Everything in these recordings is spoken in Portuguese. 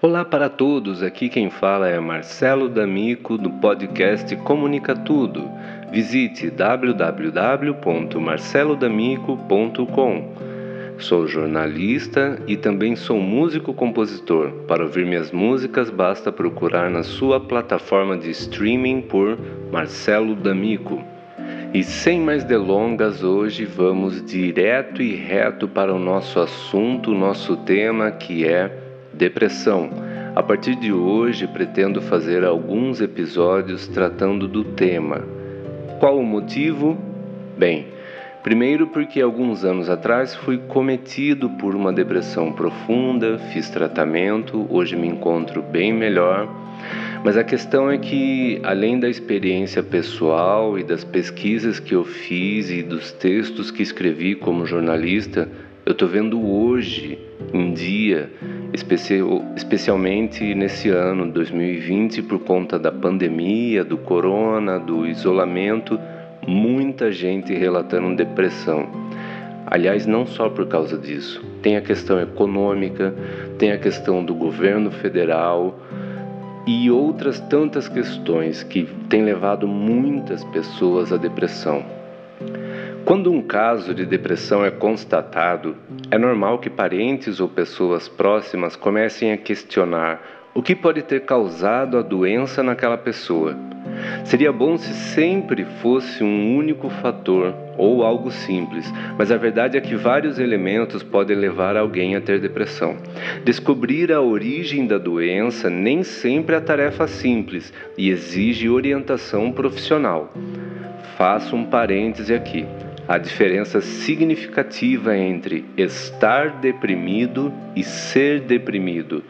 Olá para todos, aqui quem fala é Marcelo D'Amico do podcast Comunica Tudo. Visite www.marcelodamico.com. Sou jornalista e também sou músico-compositor. Para ouvir minhas músicas, basta procurar na sua plataforma de streaming por Marcelo D'Amico. E sem mais delongas, hoje vamos direto e reto para o nosso assunto, nosso tema que é Depressão. A partir de hoje, pretendo fazer alguns episódios tratando do tema. Qual o motivo? Bem, primeiro porque alguns anos atrás fui cometido por uma depressão profunda, fiz tratamento, hoje me encontro bem melhor. Mas a questão é que, além da experiência pessoal e das pesquisas que eu fiz e dos textos que escrevi como jornalista, eu estou vendo hoje em dia especial, especialmente nesse ano 2020, por conta da pandemia, do corona, do isolamento, muita gente relatando depressão. Aliás, não só por causa disso. Tem a questão econômica, tem a questão do governo federal e outras tantas questões que têm levado muitas pessoas à depressão. Quando um caso de depressão é constatado, é normal que parentes ou pessoas próximas comecem a questionar o que pode ter causado a doença naquela pessoa. Seria bom se sempre fosse um único fator ou algo simples, mas a verdade é que vários elementos podem levar alguém a ter depressão. Descobrir a origem da doença nem sempre é tarefa simples e exige orientação profissional. Faço um parêntese aqui a diferença significativa entre estar deprimido e ser deprimido.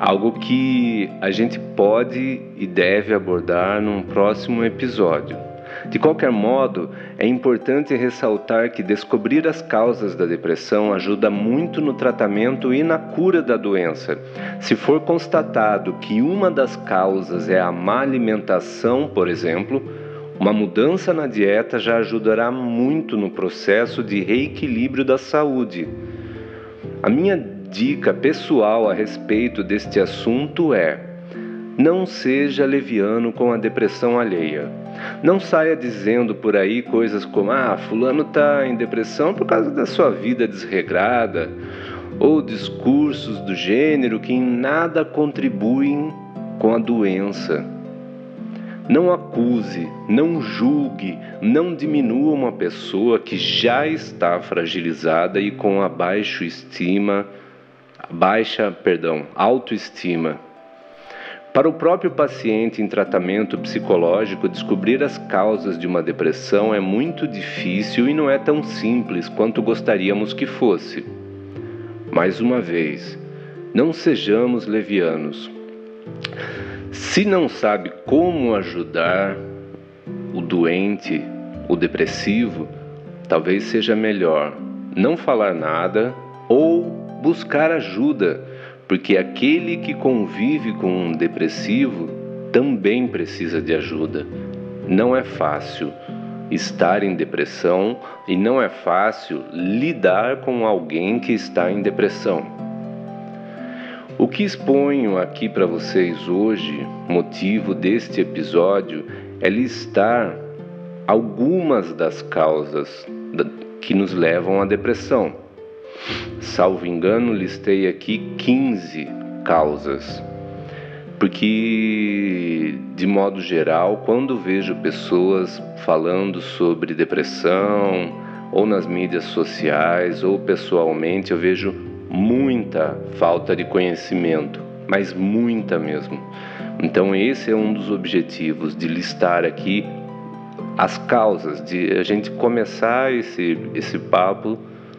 Algo que a gente pode e deve abordar num próximo episódio. De qualquer modo, é importante ressaltar que descobrir as causas da depressão ajuda muito no tratamento e na cura da doença. Se for constatado que uma das causas é a má alimentação, por exemplo, uma mudança na dieta já ajudará muito no processo de reequilíbrio da saúde. A minha dica pessoal a respeito deste assunto é: não seja leviano com a depressão alheia. Não saia dizendo por aí coisas como: ah, Fulano está em depressão por causa da sua vida desregrada, ou discursos do gênero que em nada contribuem com a doença. Não acuse, não julgue, não diminua uma pessoa que já está fragilizada e com a baixa estima, baixa, perdão, autoestima. Para o próprio paciente em tratamento psicológico, descobrir as causas de uma depressão é muito difícil e não é tão simples quanto gostaríamos que fosse. Mais uma vez, não sejamos levianos. Se não sabe como ajudar o doente, o depressivo, talvez seja melhor não falar nada ou buscar ajuda, porque aquele que convive com um depressivo também precisa de ajuda. Não é fácil estar em depressão e não é fácil lidar com alguém que está em depressão. O que exponho aqui para vocês hoje, motivo deste episódio, é listar algumas das causas que nos levam à depressão. Salvo engano, listei aqui 15 causas. Porque, de modo geral, quando vejo pessoas falando sobre depressão, ou nas mídias sociais, ou pessoalmente, eu vejo muita falta de conhecimento, mas muita mesmo. Então, esse é um dos objetivos de listar aqui as causas, de a gente começar esse, esse papo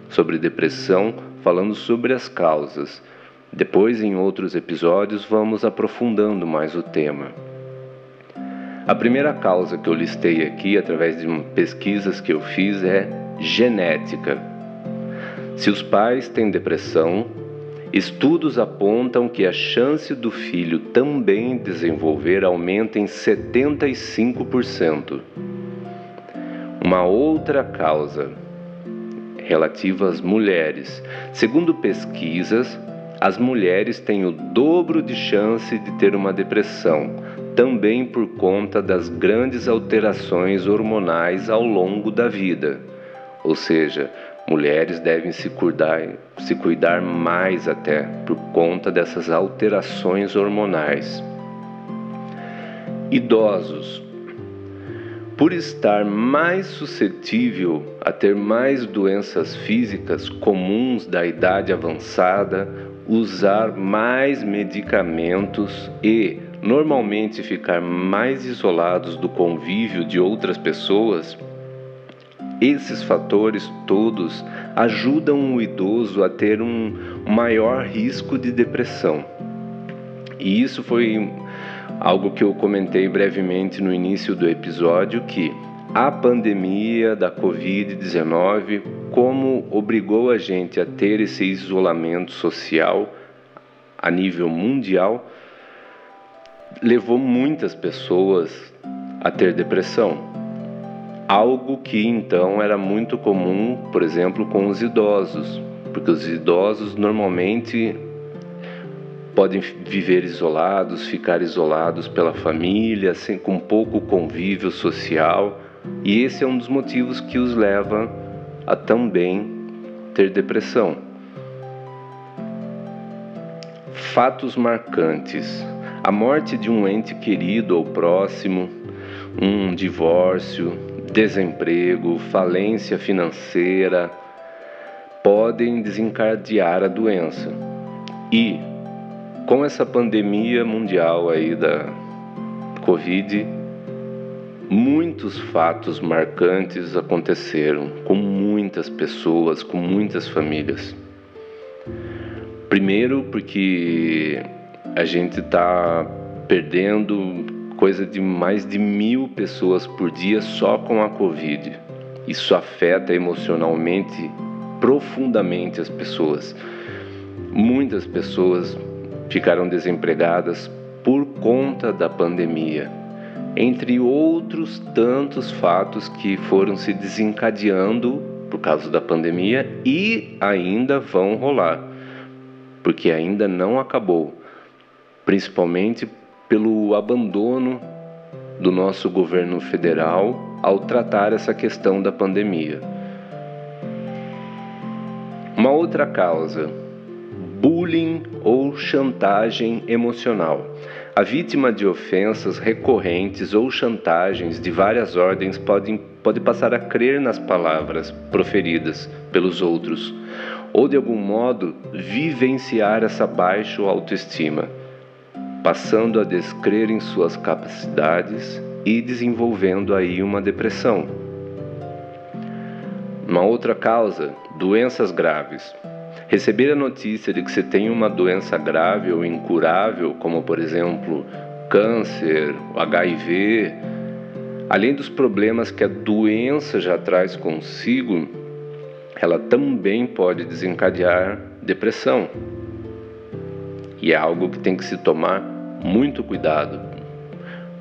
sobre depressão falando sobre as causas. Depois, em outros episódios, vamos aprofundando mais o tema. A primeira causa que eu listei aqui, através de pesquisas que eu fiz, é genética. Se os pais têm depressão, estudos apontam que a chance do filho também desenvolver aumenta em 75%. Uma outra causa relativa às mulheres. Segundo pesquisas, as mulheres têm o dobro de chance de ter uma depressão, também por conta das grandes alterações hormonais ao longo da vida. Ou seja, mulheres devem se cuidar, se cuidar mais até por conta dessas alterações hormonais. Idosos. Por estar mais suscetível a ter mais doenças físicas comuns da idade avançada, usar mais medicamentos e normalmente ficar mais isolados do convívio de outras pessoas, esses fatores todos ajudam o idoso a ter um maior risco de depressão. E isso foi algo que eu comentei brevemente no início do episódio que a pandemia da COVID-19 como obrigou a gente a ter esse isolamento social a nível mundial, levou muitas pessoas a ter depressão. Algo que então era muito comum, por exemplo, com os idosos, porque os idosos normalmente podem viver isolados, ficar isolados pela família, sem, com pouco convívio social, e esse é um dos motivos que os leva a também ter depressão. Fatos marcantes: a morte de um ente querido ou próximo, um divórcio, desemprego, falência financeira podem desencadear a doença. E com essa pandemia mundial aí da Covid, muitos fatos marcantes aconteceram com muitas pessoas, com muitas famílias. Primeiro, porque a gente está perdendo coisa de mais de mil pessoas por dia só com a Covid. Isso afeta emocionalmente profundamente as pessoas. Muitas pessoas ficaram desempregadas por conta da pandemia, entre outros tantos fatos que foram se desencadeando por causa da pandemia e ainda vão rolar porque ainda não acabou, principalmente pelo abandono do nosso governo federal ao tratar essa questão da pandemia. Uma outra causa, bullying ou chantagem emocional. A vítima de ofensas recorrentes ou chantagens de várias ordens pode, pode passar a crer nas palavras proferidas pelos outros ou de algum modo vivenciar essa baixa autoestima, passando a descrer em suas capacidades e desenvolvendo aí uma depressão. Uma outra causa, doenças graves. Receber a notícia de que você tem uma doença grave ou incurável, como por exemplo câncer, HIV, além dos problemas que a doença já traz consigo, ela também pode desencadear depressão. E é algo que tem que se tomar muito cuidado,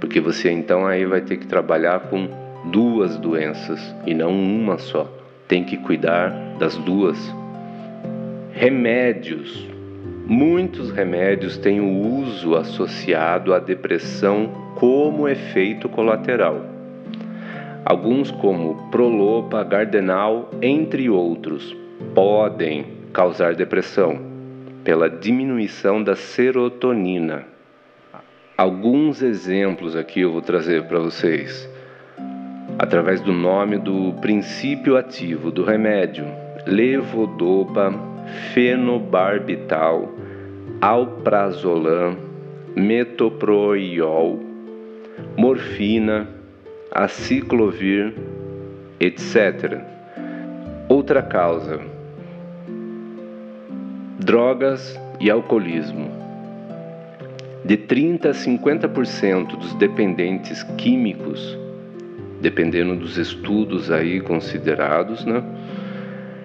porque você então aí vai ter que trabalhar com duas doenças e não uma só. Tem que cuidar das duas. Remédios. Muitos remédios têm o uso associado à depressão como efeito colateral. Alguns, como Prolopa, Gardenal, entre outros, podem causar depressão pela diminuição da serotonina. Alguns exemplos aqui eu vou trazer para vocês através do nome do princípio ativo do remédio: levodopa, fenobarbital, alprazolam, metoprolol, morfina, aciclovir, etc. Outra causa: drogas e alcoolismo. De 30 a 50% dos dependentes químicos, dependendo dos estudos aí considerados, né,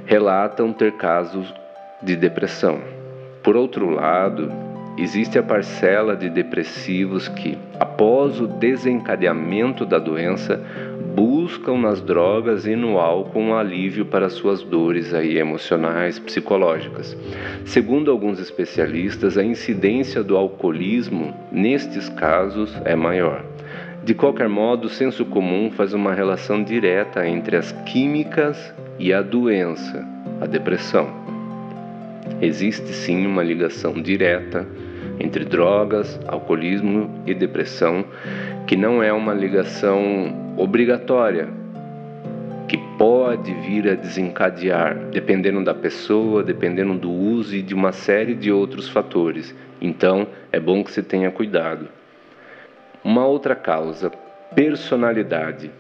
relatam ter casos de depressão. Por outro lado, Existe a parcela de depressivos que, após o desencadeamento da doença, buscam nas drogas e no álcool um alívio para suas dores aí emocionais, psicológicas. Segundo alguns especialistas, a incidência do alcoolismo nestes casos é maior. De qualquer modo, o senso comum faz uma relação direta entre as químicas e a doença, a depressão. Existe sim uma ligação direta entre drogas, alcoolismo e depressão, que não é uma ligação obrigatória, que pode vir a desencadear, dependendo da pessoa, dependendo do uso e de uma série de outros fatores. Então, é bom que você tenha cuidado. Uma outra causa, personalidade.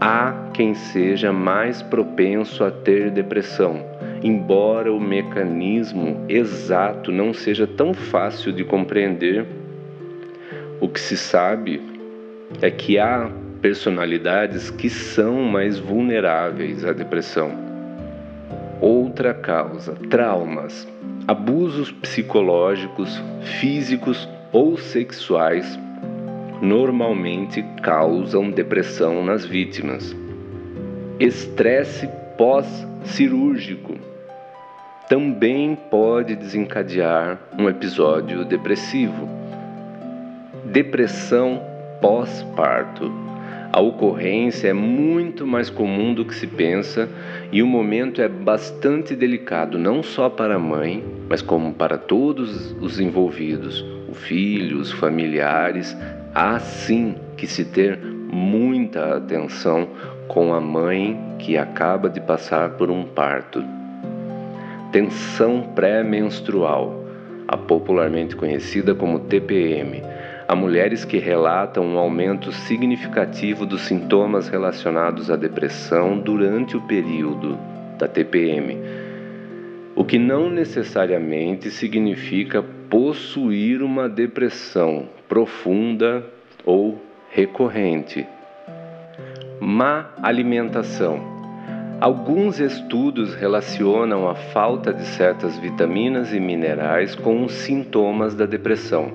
Há quem seja mais propenso a ter depressão, embora o mecanismo exato não seja tão fácil de compreender. O que se sabe é que há personalidades que são mais vulneráveis à depressão. Outra causa, traumas, abusos psicológicos, físicos ou sexuais normalmente causam depressão nas vítimas. Estresse pós-cirúrgico também pode desencadear um episódio depressivo. Depressão pós-parto. A ocorrência é muito mais comum do que se pensa e o momento é bastante delicado, não só para a mãe, mas como para todos os envolvidos, o filho, os familiares, Há sim que se ter muita atenção com a mãe que acaba de passar por um parto. Tensão pré-menstrual, a popularmente conhecida como TPM. Há mulheres que relatam um aumento significativo dos sintomas relacionados à depressão durante o período da TPM, o que não necessariamente significa possuir uma depressão profunda ou recorrente. Má alimentação. Alguns estudos relacionam a falta de certas vitaminas e minerais com os sintomas da depressão.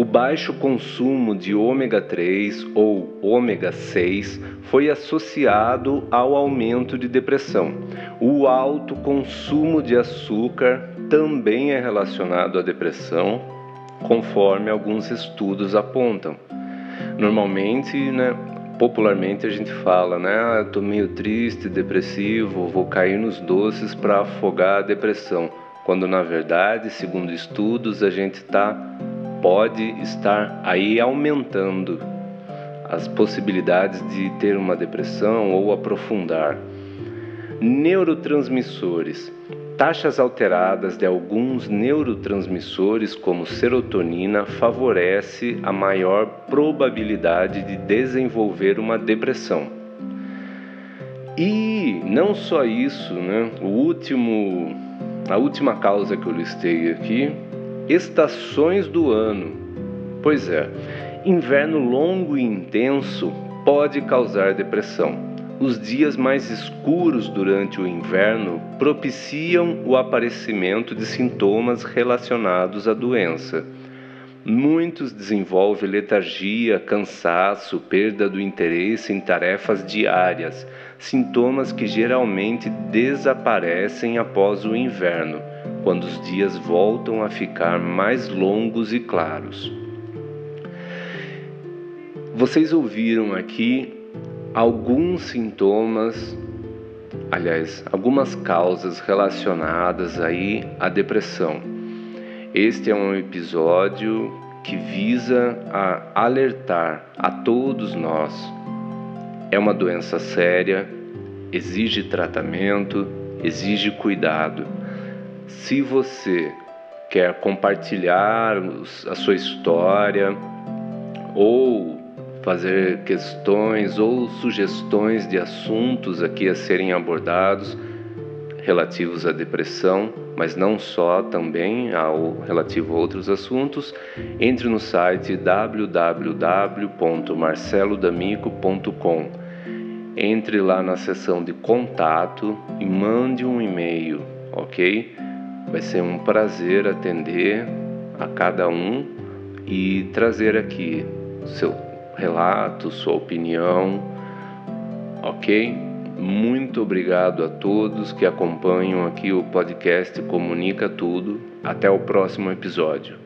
O baixo consumo de ômega 3 ou ômega 6 foi associado ao aumento de depressão. O alto consumo de açúcar também é relacionado à depressão, conforme alguns estudos apontam. Normalmente, né, popularmente a gente fala, né, ah, estou meio triste, depressivo, vou cair nos doces para afogar a depressão, quando na verdade, segundo estudos, a gente tá pode estar aí aumentando as possibilidades de ter uma depressão ou aprofundar. Neurotransmissores taxas alteradas de alguns neurotransmissores, como serotonina, favorece a maior probabilidade de desenvolver uma depressão. E não só isso, né? O último, a última causa que eu listei aqui, estações do ano. Pois é, inverno longo e intenso pode causar depressão os dias mais escuros durante o inverno propiciam o aparecimento de sintomas relacionados à doença. Muitos desenvolvem letargia, cansaço, perda do interesse em tarefas diárias, sintomas que geralmente desaparecem após o inverno, quando os dias voltam a ficar mais longos e claros. Vocês ouviram aqui alguns sintomas, aliás, algumas causas relacionadas aí à depressão. Este é um episódio que visa a alertar a todos nós. É uma doença séria, exige tratamento, exige cuidado. Se você quer compartilhar a sua história ou fazer questões ou sugestões de assuntos aqui a serem abordados relativos à depressão, mas não só, também ao relativo a outros assuntos, entre no site www.marcelodamico.com. Entre lá na seção de contato e mande um e-mail, ok? Vai ser um prazer atender a cada um e trazer aqui seu relato, sua opinião, ok? Muito obrigado a todos que acompanham aqui o podcast Comunica Tudo. Até o próximo episódio.